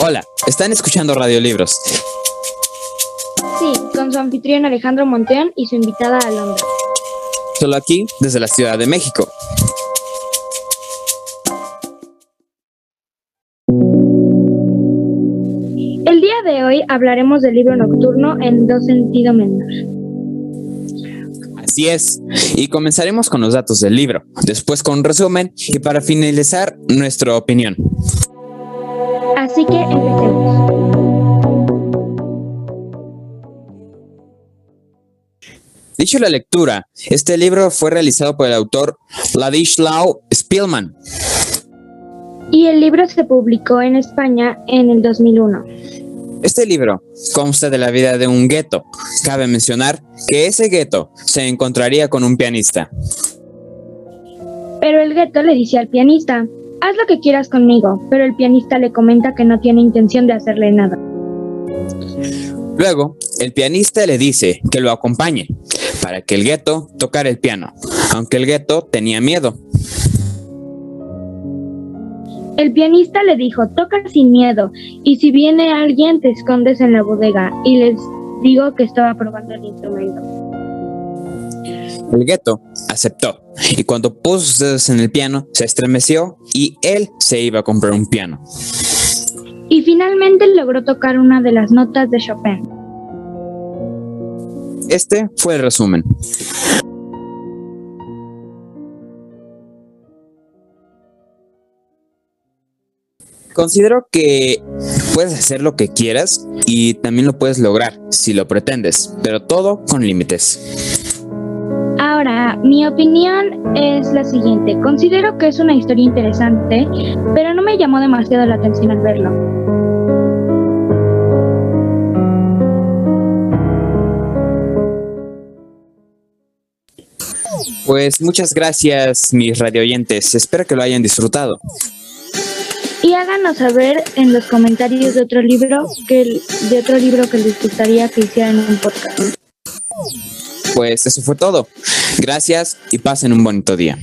Hola, están escuchando Radiolibros. Sí, con su anfitrión Alejandro Monteón y su invitada Alondra. Solo aquí, desde la Ciudad de México. El día de hoy hablaremos del libro nocturno en dos sentidos menores. 10 y comenzaremos con los datos del libro, después con un resumen y para finalizar nuestra opinión. Así que empecemos. Dicho la lectura, este libro fue realizado por el autor Ladislao Spielman. Y el libro se publicó en España en el 2001. Este libro consta de la vida de un gueto. Cabe mencionar que ese gueto se encontraría con un pianista. Pero el gueto le dice al pianista, haz lo que quieras conmigo, pero el pianista le comenta que no tiene intención de hacerle nada. Luego, el pianista le dice que lo acompañe para que el gueto tocara el piano, aunque el gueto tenía miedo. El pianista le dijo, toca sin miedo, y si viene alguien te escondes en la bodega, y les digo que estaba probando el instrumento. El gueto aceptó, y cuando puso sus dedos en el piano, se estremeció y él se iba a comprar un piano. Y finalmente logró tocar una de las notas de Chopin. Este fue el resumen. Considero que puedes hacer lo que quieras y también lo puedes lograr si lo pretendes, pero todo con límites. Ahora, mi opinión es la siguiente. Considero que es una historia interesante, pero no me llamó demasiado la atención al verlo. Pues muchas gracias, mis radioyentes. Espero que lo hayan disfrutado. Y háganos saber en los comentarios de otro libro que de otro libro que les gustaría que hicieran un podcast. Pues eso fue todo. Gracias y pasen un bonito día.